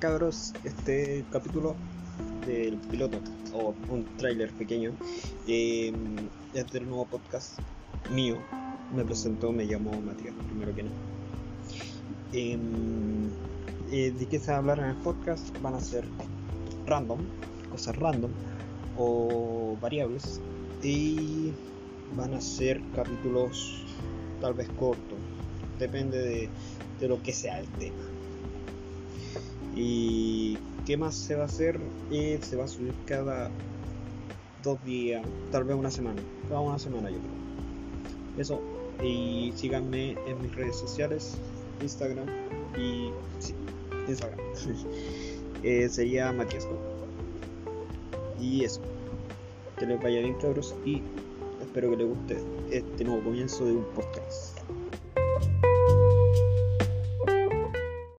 cabros, este capítulo del piloto o un tráiler pequeño eh, es del nuevo podcast mío. Me presentó, me llamó Matías, primero que nada. Em, eh, ¿De qué se va a hablar en el podcast? Van a ser random, cosas random o variables y van a ser capítulos tal vez cortos, depende de, de lo que sea el tema. ¿Y qué más se va a hacer? Eh, se va a subir cada dos días, tal vez una semana. Cada una semana yo creo. Eso. Y síganme en mis redes sociales, Instagram y... Sí, Instagram. eh, sería Matiasco. Y eso. Que les vaya bien cabros y espero que les guste este nuevo comienzo de un podcast.